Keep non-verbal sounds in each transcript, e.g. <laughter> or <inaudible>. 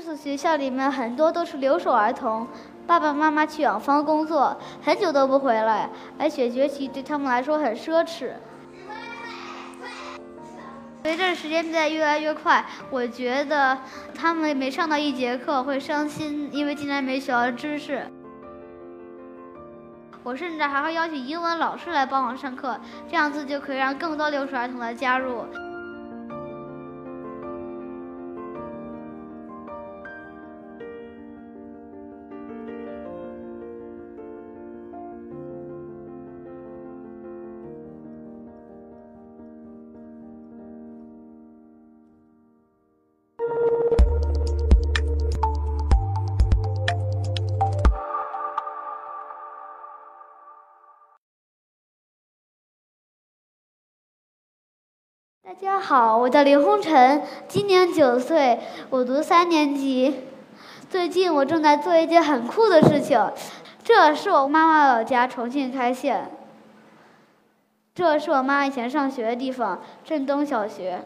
这所学校里面很多都是留守儿童，爸爸妈妈去远方工作，很久都不回来，而且学习对他们来说很奢侈。随着时间在越来越快，我觉得他们每上到一节课会伤心，因为竟然没学到知识。我甚至还会邀请英文老师来帮我上课，这样子就可以让更多留守儿童来加入。大家好，我叫林红尘，今年九岁，我读三年级。最近我正在做一件很酷的事情，这是我妈妈老家重庆开县，这是我妈以前上学的地方镇东小学，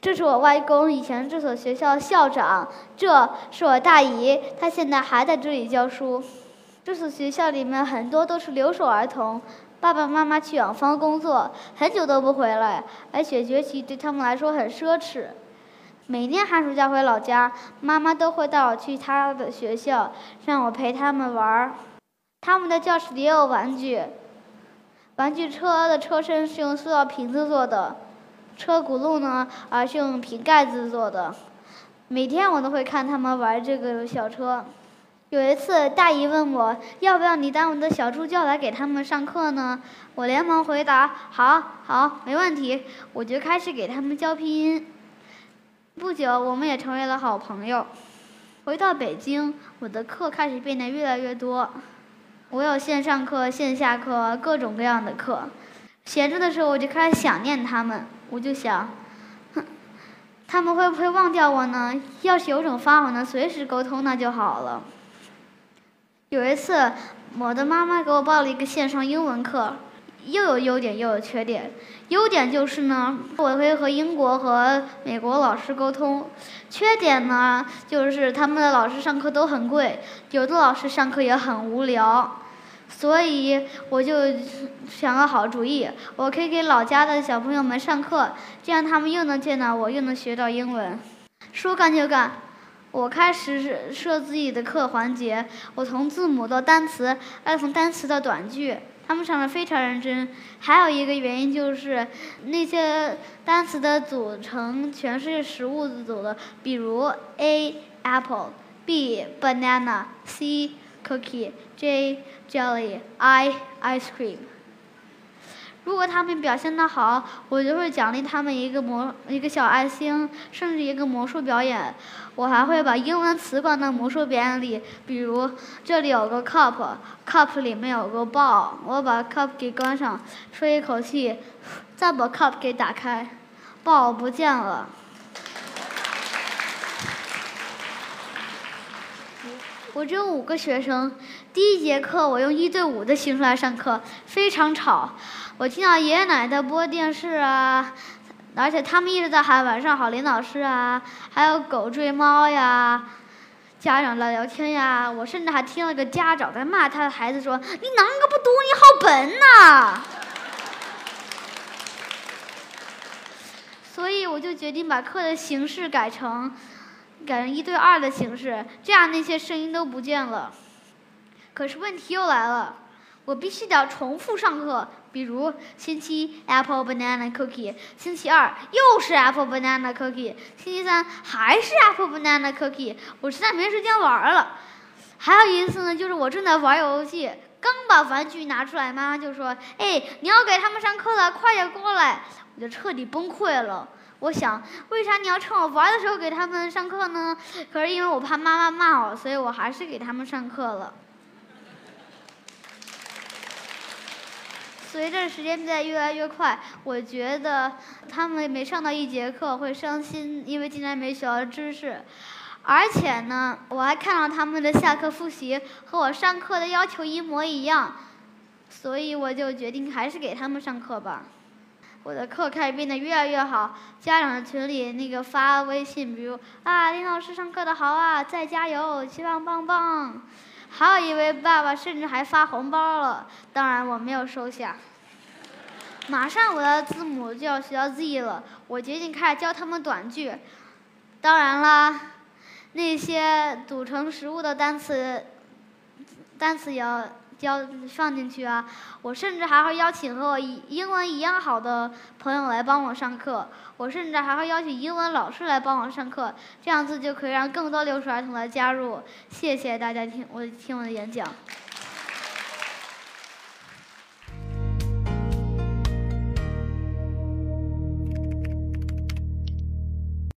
这是我外公以前这所学校校长，这是我大姨，她现在还在这里教书。这所学校里面很多都是留守儿童。爸爸妈妈去远方工作，很久都不回来，而且学习对他们来说很奢侈。每年寒暑假回老家，妈妈都会带我去她的学校，让我陪他们玩儿。他们的教室里也有玩具，玩具车的车身是用塑料瓶子做的，车轱辘呢，而是用瓶盖子做的。每天我都会看他们玩这个小车。有一次，大姨问我要不要你当我的小助教来给他们上课呢？我连忙回答：“好，好，没问题。”我就开始给他们教拼音。不久，我们也成为了好朋友。回到北京，我的课开始变得越来越多。我有线上课、线下课，各种各样的课。闲着的时候，我就开始想念他们。我就想，哼，他们会不会忘掉我呢？要是有种方法能随时沟通，那就好了。有一次，我的妈妈给我报了一个线上英文课，又有优点又有缺点。优点就是呢，我可以和英国和美国老师沟通；缺点呢，就是他们的老师上课都很贵，有的老师上课也很无聊。所以我就想个好主意，我可以给老家的小朋友们上课，这样他们又能见到我，又能学到英文。说干就干。我开始设自己的课环节，我从字母到单词，再从单词到短句，他们上的非常认真。还有一个原因就是，那些单词的组成全是食物组的，比如 A apple，B banana，C cookie，J jelly，I ice cream。如果他们表现的好，我就会奖励他们一个魔一个小爱心，甚至一个魔术表演。我还会把英文词放到魔术表演里，比如这里有个 cup，cup 里面有个 ball，我把 cup 给关上，吹一口气，再把 cup 给打开，ball 不见了。我只有五个学生，第一节课我用一对五的形式来上课，非常吵。我听到爷爷奶奶播电视啊，而且他们一直在喊“晚上好，林老师”啊，还有狗追猫呀，家长在聊天呀。我甚至还听了个家长在骂他的孩子说：“你哪个不读？你好笨呐！” <laughs> 所以我就决定把课的形式改成改成一对二的形式，这样那些声音都不见了。可是问题又来了，我必须得要重复上课。比如星期一 apple banana cookie，星期二又是 apple banana cookie，星期三还是 apple banana cookie，我实在没时间玩了。还有一次呢，就是我正在玩游戏，刚把玩具拿出来，妈妈就说：“哎，你要给他们上课了，快点过来！”我就彻底崩溃了。我想，为啥你要趁我玩的时候给他们上课呢？可是因为我怕妈妈骂我，所以我还是给他们上课了。随着时间在越来越快，我觉得他们每上到一节课会伤心，因为竟然没学到知识。而且呢，我还看到他们的下课复习和我上课的要求一模一样，所以我就决定还是给他们上课吧。我的课开始变得越来越好，家长群里那个发微信，比如啊，林老师上课的好啊，再加油，希望棒棒。还有一位爸爸甚至还发红包了，当然我没有收下。马上我的字母就要学到 Z 了，我决定开始教他们短句。当然啦，那些组成食物的单词，单词也要。教放进去啊！我甚至还会邀请和我英文一样好的朋友来帮我上课。我甚至还会邀请英文老师来帮我上课，这样子就可以让更多留守儿童来加入。谢谢大家听我听我的演讲。